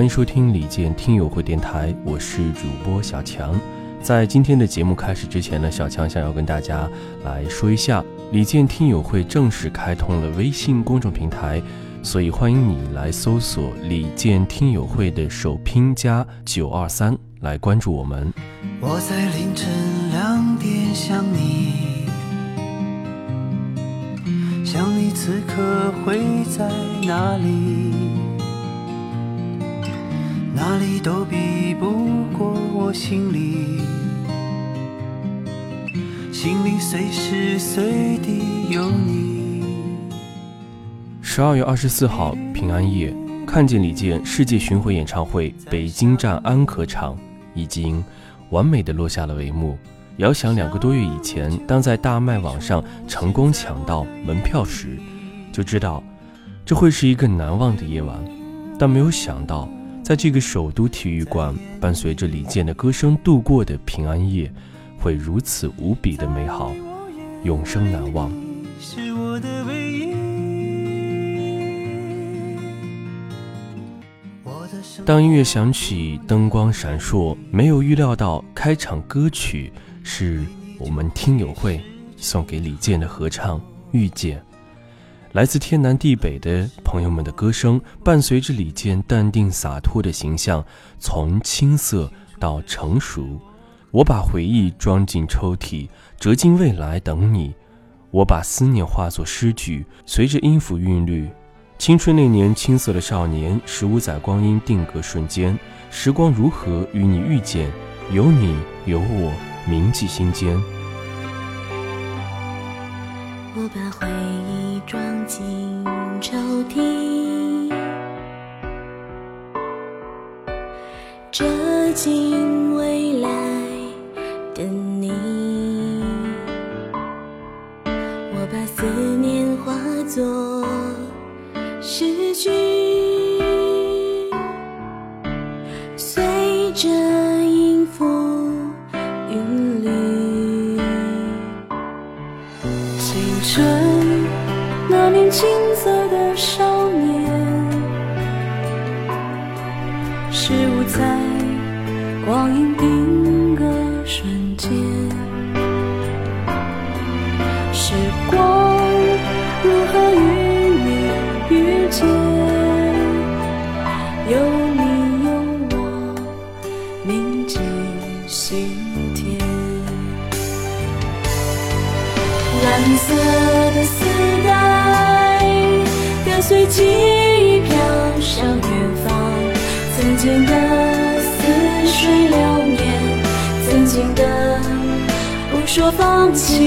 欢迎收听李健听友会电台，我是主播小强。在今天的节目开始之前呢，小强想要跟大家来说一下，李健听友会正式开通了微信公众平台，所以欢迎你来搜索“李健听友会”的首拼加九二三来关注我们。我在凌晨两点想你，想你此刻会在哪里？哪里都比不过我心里，心里随时随地有你。十二月二十四号平安夜，看见李健世界巡回演唱会北京站安可场已经完美的落下了帷幕。遥想两个多月以前，当在大麦网上成功抢到门票时，就知道这会是一个难忘的夜晚，但没有想到。在这个首都体育馆，伴随着李健的歌声度过的平安夜，会如此无比的美好，永生难忘。当音乐响起，灯光闪烁，没有预料到开场歌曲是我们听友会送给李健的合唱《遇见》。来自天南地北的朋友们的歌声，伴随着李健淡定洒脱的形象，从青涩到成熟。我把回忆装进抽屉，折进未来等你。我把思念化作诗句，随着音符韵律。青春那年青涩的少年，十五载光阴定格瞬间。时光如何与你遇见？有你有我，铭记心间。说放弃，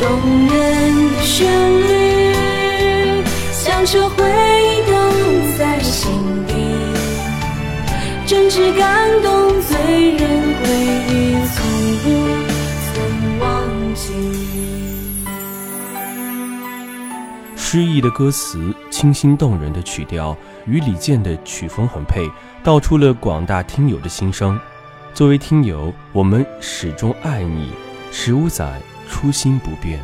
动人的旋律，响彻回诗意的歌词，清新动人的曲调，与李健的曲风很配，道出了广大听友的心声。作为听友，我们始终爱你，十五载初心不变。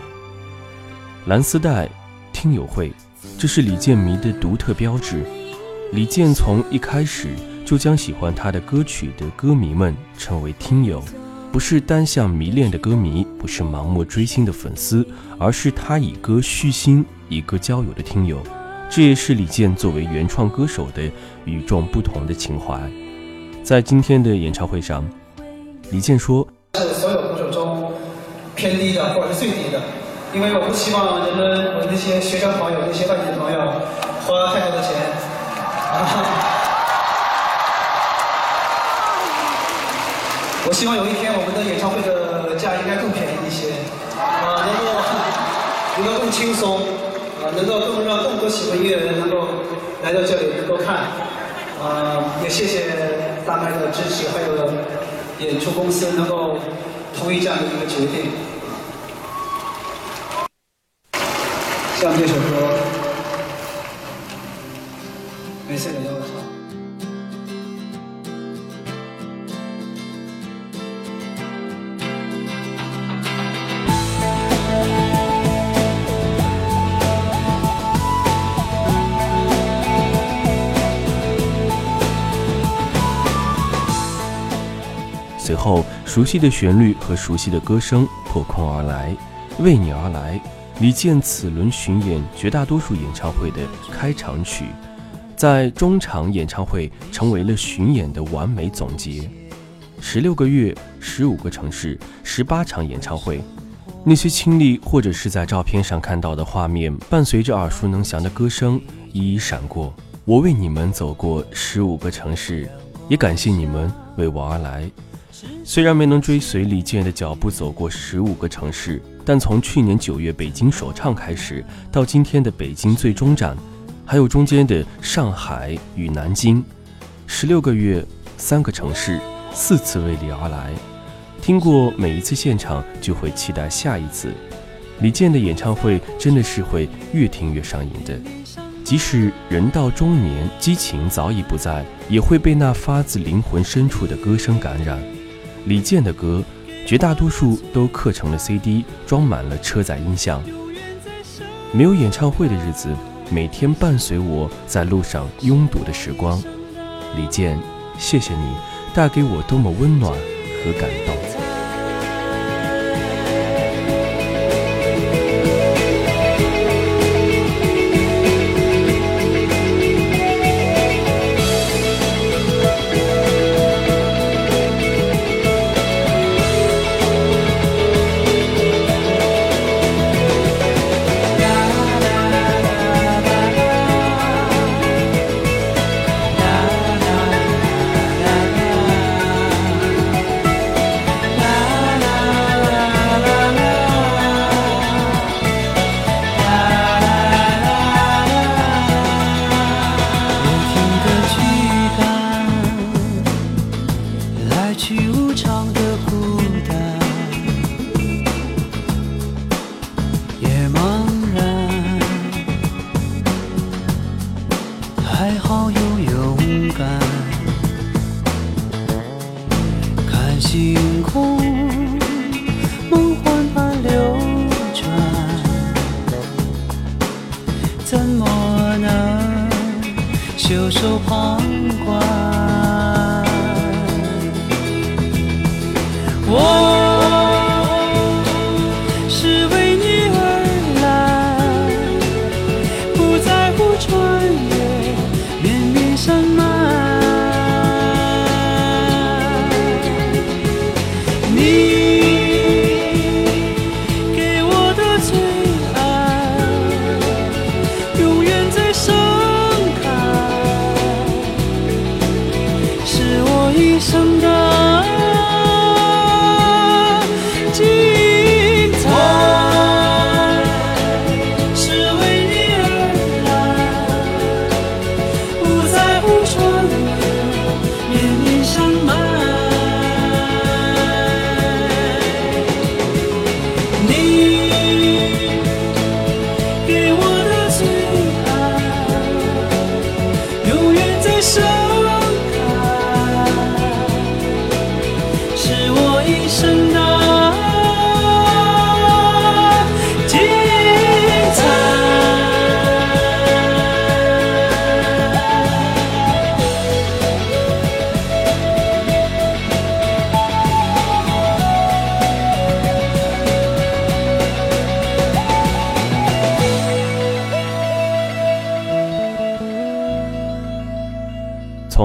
蓝丝带听友会，这是李健迷的独特标志。李健从一开始就将喜欢他的歌曲的歌迷们称为听友。不是单向迷恋的歌迷，不是盲目追星的粉丝，而是他以歌续心、一个交友的听友。这也是李健作为原创歌手的与众不同的情怀。在今天的演唱会上，李健说：“是所有歌手中偏低的，或者是最低的，因为我不希望人们我那些学生朋友、那些外地的朋友花太多的钱。”我希望有一天我们的演唱会的价应该更便宜一些，啊，能够能够更轻松，能够更让更多喜欢音乐的人能够来到这里能够看，啊，也谢谢大麦的支持，还有演出公司能够同意这样的一个决定。像这首歌，没事的，要后，熟悉的旋律和熟悉的歌声破空而来，为你而来。李健此轮巡演绝大多数演唱会的开场曲，在中场演唱会成为了巡演的完美总结。十六个月，十五个城市，十八场演唱会，那些亲历或者是在照片上看到的画面，伴随着耳熟能详的歌声一一闪过。我为你们走过十五个城市，也感谢你们为我而来。虽然没能追随李健的脚步走过十五个城市，但从去年九月北京首唱开始，到今天的北京最终站，还有中间的上海与南京，十六个月，三个城市，四次为你而来。听过每一次现场，就会期待下一次。李健的演唱会真的是会越听越上瘾的，即使人到中年，激情早已不在，也会被那发自灵魂深处的歌声感染。李健的歌，绝大多数都刻成了 CD，装满了车载音响。没有演唱会的日子，每天伴随我在路上拥堵的时光。李健，谢谢你带给我多么温暖和感动。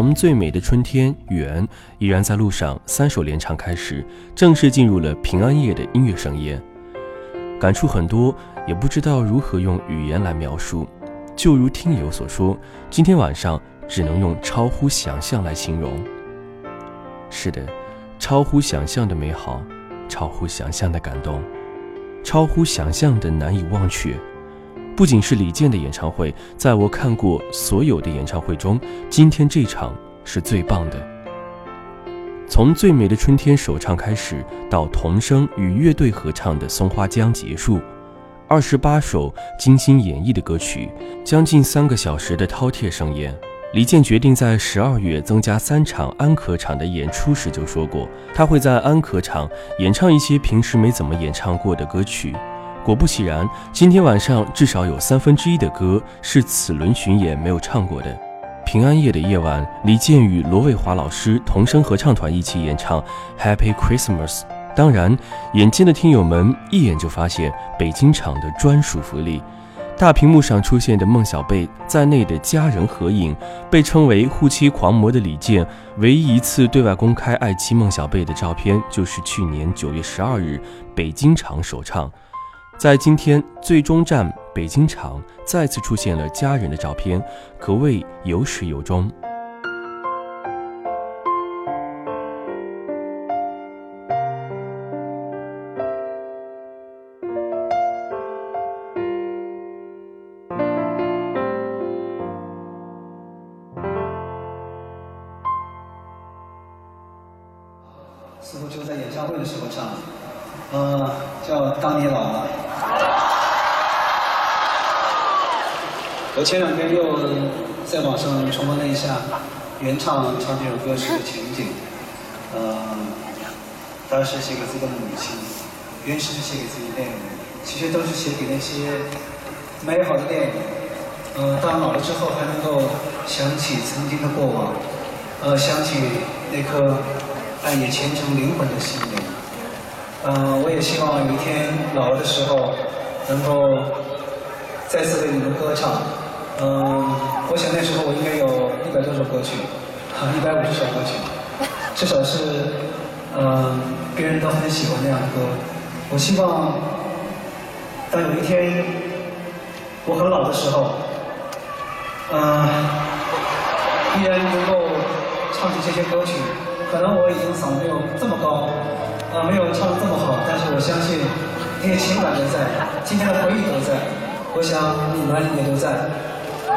从最美的春天远依然在路上三首连唱开始，正式进入了平安夜的音乐盛宴，感触很多，也不知道如何用语言来描述。就如听友所说，今天晚上只能用超乎想象来形容。是的，超乎想象的美好，超乎想象的感动，超乎想象的难以忘却。不仅是李健的演唱会，在我看过所有的演唱会中，今天这场是最棒的。从最美的春天首唱开始，到童声与乐队合唱的松花江结束，二十八首精心演绎的歌曲，将近三个小时的饕餮盛宴。李健决定在十二月增加三场安可场的演出时就说过，他会在安可场演唱一些平时没怎么演唱过的歌曲。果不其然，今天晚上至少有三分之一的歌是此轮巡演没有唱过的。平安夜的夜晚，李健与罗卫华老师同声合唱团一起演唱《Happy Christmas》。当然，眼尖的听友们一眼就发现北京场的专属福利。大屏幕上出现的孟小贝在内的家人合影，被称为“护妻狂魔”的李健，唯一一次对外公开爱妻孟小贝的照片，就是去年九月十二日北京场首唱。在今天最终站北京场再次出现了家人的照片，可谓有始有终。前两天又在网上重温了一下原唱唱这首歌时的情景，呃，当时写给自己的母亲，原诗是写给自己的恋人，其实都是写给那些美好的恋人。呃，当老了之后还能够想起曾经的过往，呃，想起那颗。爱你虔诚灵魂的心灵。嗯，我也希望有一天老了的时候，能够再次为你们歌唱。嗯，我想那时候我应该有一百多首歌曲，啊，一百五十首歌曲，至少是嗯别人都很喜欢那样的歌。我希望当有一天我很老的时候，嗯，依然能够唱起这些歌曲。可能我已经嗓子没有这么高，啊，没有唱的这么好，但是我相信那些情感都在，今天的回忆都在，我想你们也都在。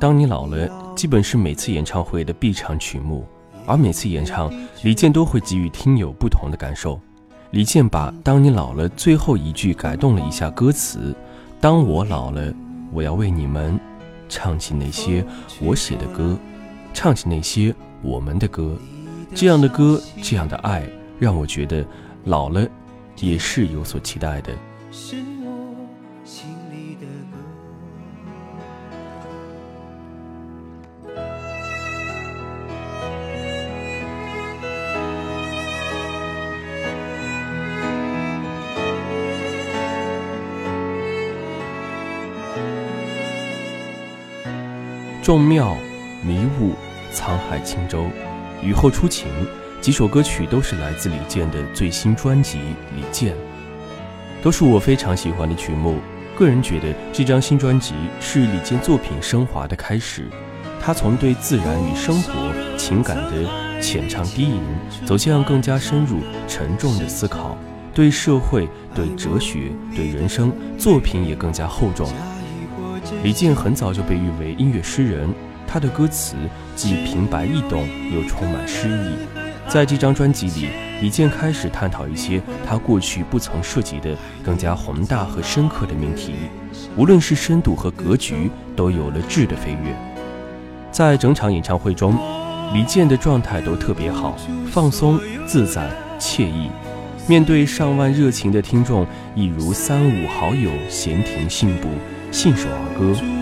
当你老了，基本是每次演唱会的必唱曲目，而每次演唱，李健都会给予听友不同的感受。李健把“当你老了”最后一句改动了一下歌词：“当我老了，我要为你们。”唱起那些我写的歌，唱起那些我们的歌，这样的歌，这样的爱，让我觉得老了也是有所期待的。众妙迷雾，沧海轻舟，雨后初晴，几首歌曲都是来自李健的最新专辑《李健》，都是我非常喜欢的曲目。个人觉得这张新专辑是李健作品升华的开始。他从对自然与生活情感的浅唱低吟，走向更加深入沉重的思考，对社会、对哲学、对人生，作品也更加厚重。李健很早就被誉为音乐诗人，他的歌词既平白易懂，又充满诗意。在这张专辑里，李健开始探讨一些他过去不曾涉及的更加宏大和深刻的命题，无论是深度和格局，都有了质的飞跃。在整场演唱会中，李健的状态都特别好，放松、自在、惬意，面对上万热情的听众，一如三五好友闲庭信步。信手而歌。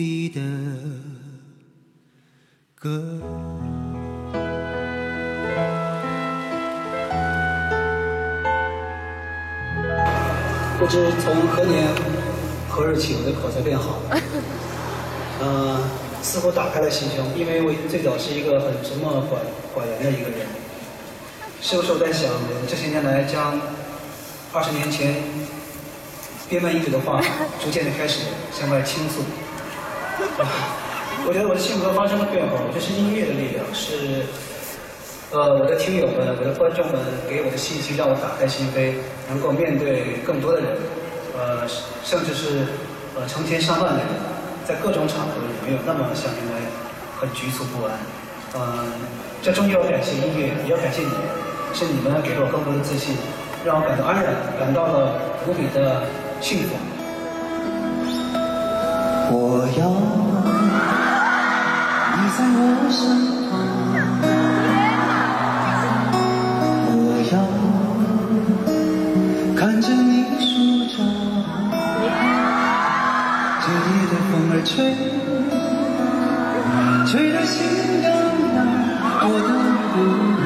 你的歌。不知从何年何日起，我的口才变好了。呃，似乎打开了心胸，因为我最早是一个很沉默寡寡言的一个人。是不是我在想，这些年来将二十年前憋闷已久的话，逐渐的开始向外倾诉。我觉得我的性格发生了变化，这是音乐的力量，是呃我的听友们、我的观众们给我的信息，让我打开心扉，能够面对更多的人，呃，甚至是呃成千上万的人，在各种场合也没有那么像原来很局促不安。呃，这终究要感谢音乐，也要感谢你们，是你们给了我更多的自信，让我感到安然，感到了无比的幸福。我要你在我身旁，我要看着你梳妆。这夜的风儿吹，吹得心痒痒。我的姑娘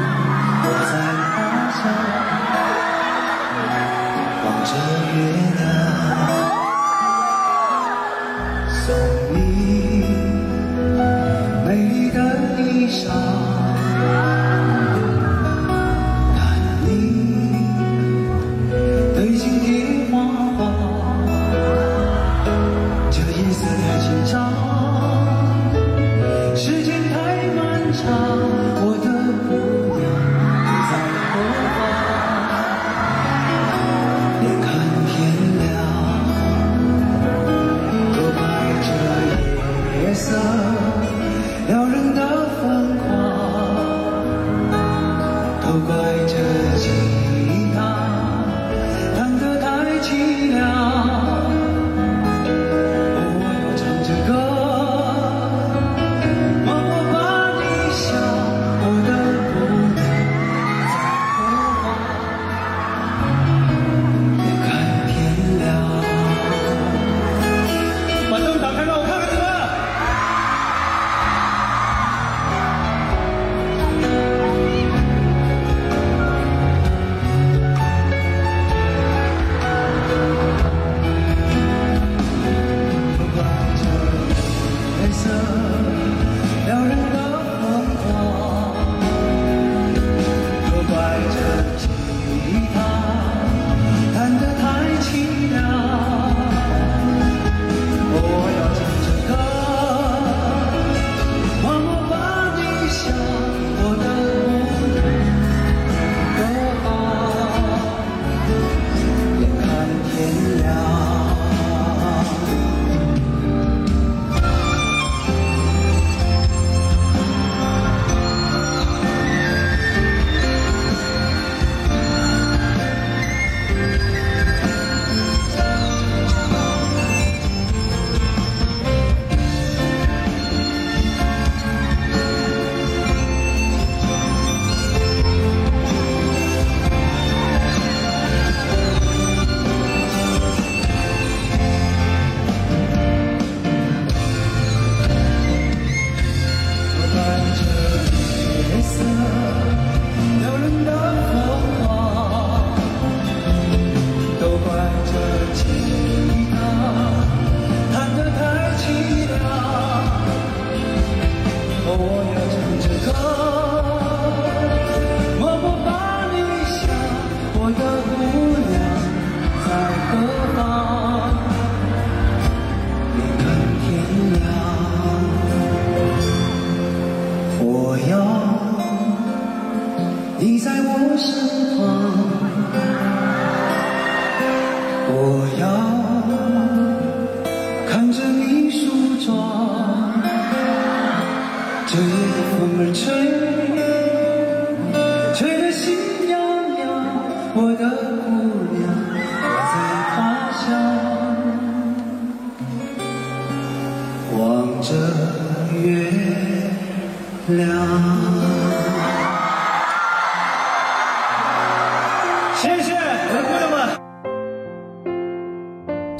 我在他乡望着月亮。送你美丽的衣裳，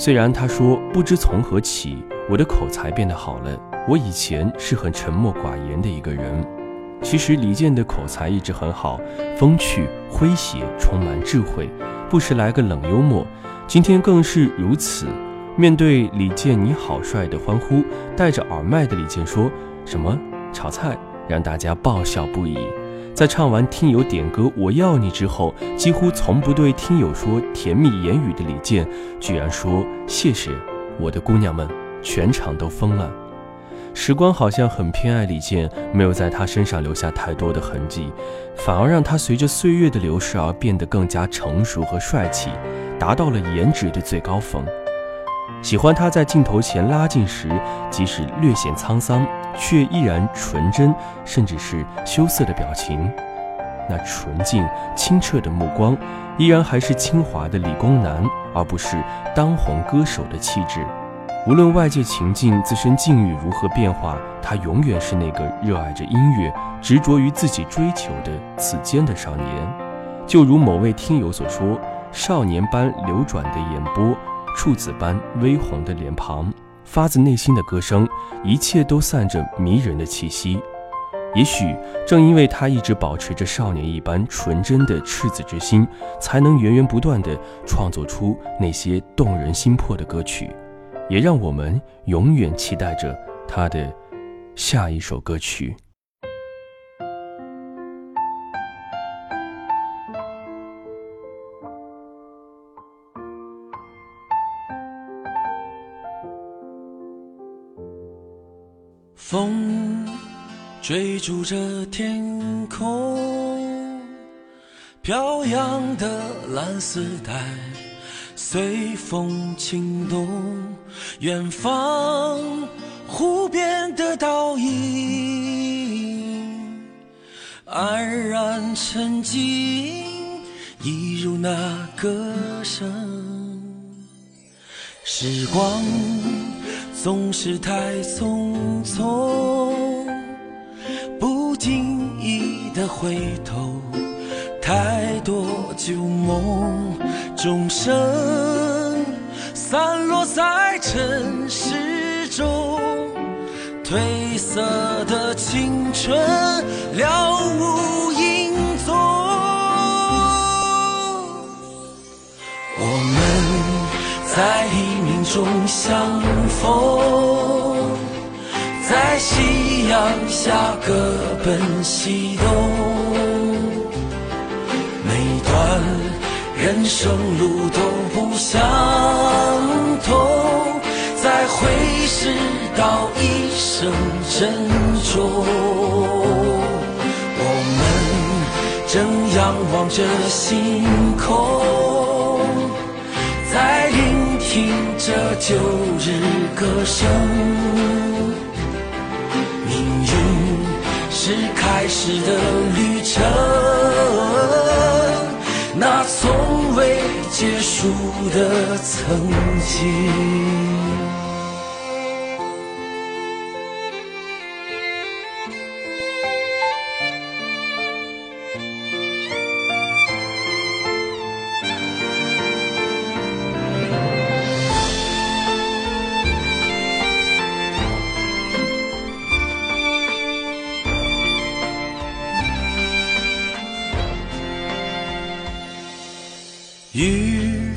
虽然他说不知从何起，我的口才变得好了。我以前是很沉默寡言的一个人。其实李健的口才一直很好，风趣诙谐，充满智慧，不时来个冷幽默。今天更是如此。面对李健你好帅的欢呼，戴着耳麦的李健说什么炒菜，让大家爆笑不已。在唱完听友点歌《我要你》之后，几乎从不对听友说甜蜜言语的李健，居然说谢谢我的姑娘们，全场都疯了。时光好像很偏爱李健，没有在他身上留下太多的痕迹，反而让他随着岁月的流逝而变得更加成熟和帅气，达到了颜值的最高峰。喜欢他在镜头前拉近时，即使略显沧桑。却依然纯真，甚至是羞涩的表情，那纯净清澈的目光，依然还是清华的理工男，而不是当红歌手的气质。无论外界情境、自身境遇如何变化，他永远是那个热爱着音乐、执着于自己追求的此间的少年。就如某位听友所说：“少年般流转的眼波，处子般微红的脸庞。”发自内心的歌声，一切都散着迷人的气息。也许正因为他一直保持着少年一般纯真的赤子之心，才能源源不断地创作出那些动人心魄的歌曲，也让我们永远期待着他的下一首歌曲。追逐着天空，飘扬的蓝丝带随风轻动，远方湖边的倒影安然沉静，一如那歌声，时光。总是太匆匆，回头，太多旧梦终生散落在尘世中，褪色的青春了无影踪。我们在黎明中相逢，在夕阳下各奔西东。人生路都不相同，在会世道一声珍重。我们正仰望着星空，在聆听。着旧日歌声，命运是开始的旅程，那从未结束的曾经。雨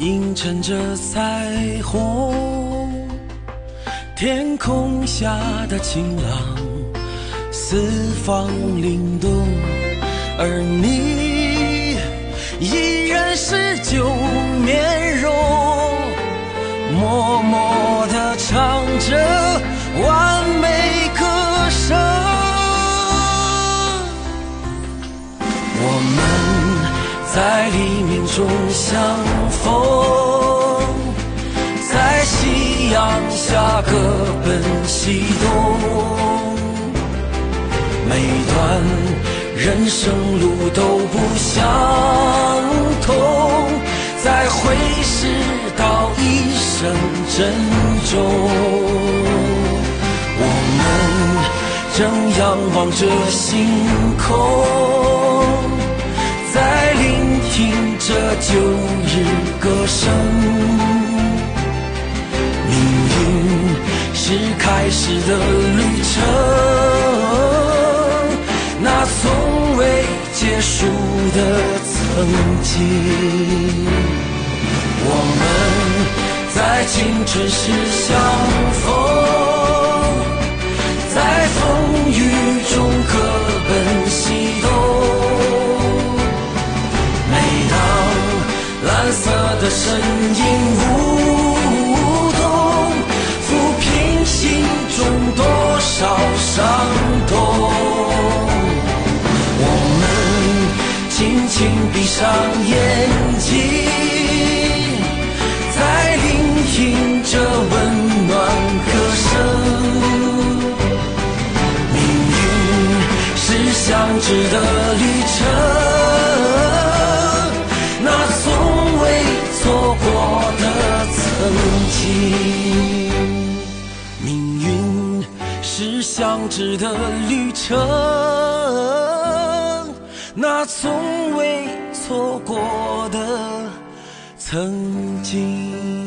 映衬着彩虹，天空下的晴朗，四方灵动，而你依然是旧面容，默默地唱着完美歌声，我们。在黎明中相逢，在夕阳下各奔西东。每段人生路都不相同，在会时道一声珍重。我们正仰望着星空，这旧日歌声。命运是开始的旅程。那从未结束的曾经，我们在青春时相逢，在风雨中各奔西东。的身影舞动，抚平心中多少伤痛。我们轻轻闭上眼睛，在聆听着温暖歌声。命运是相知的旅程，是相知的旅程。那从未错过的曾经。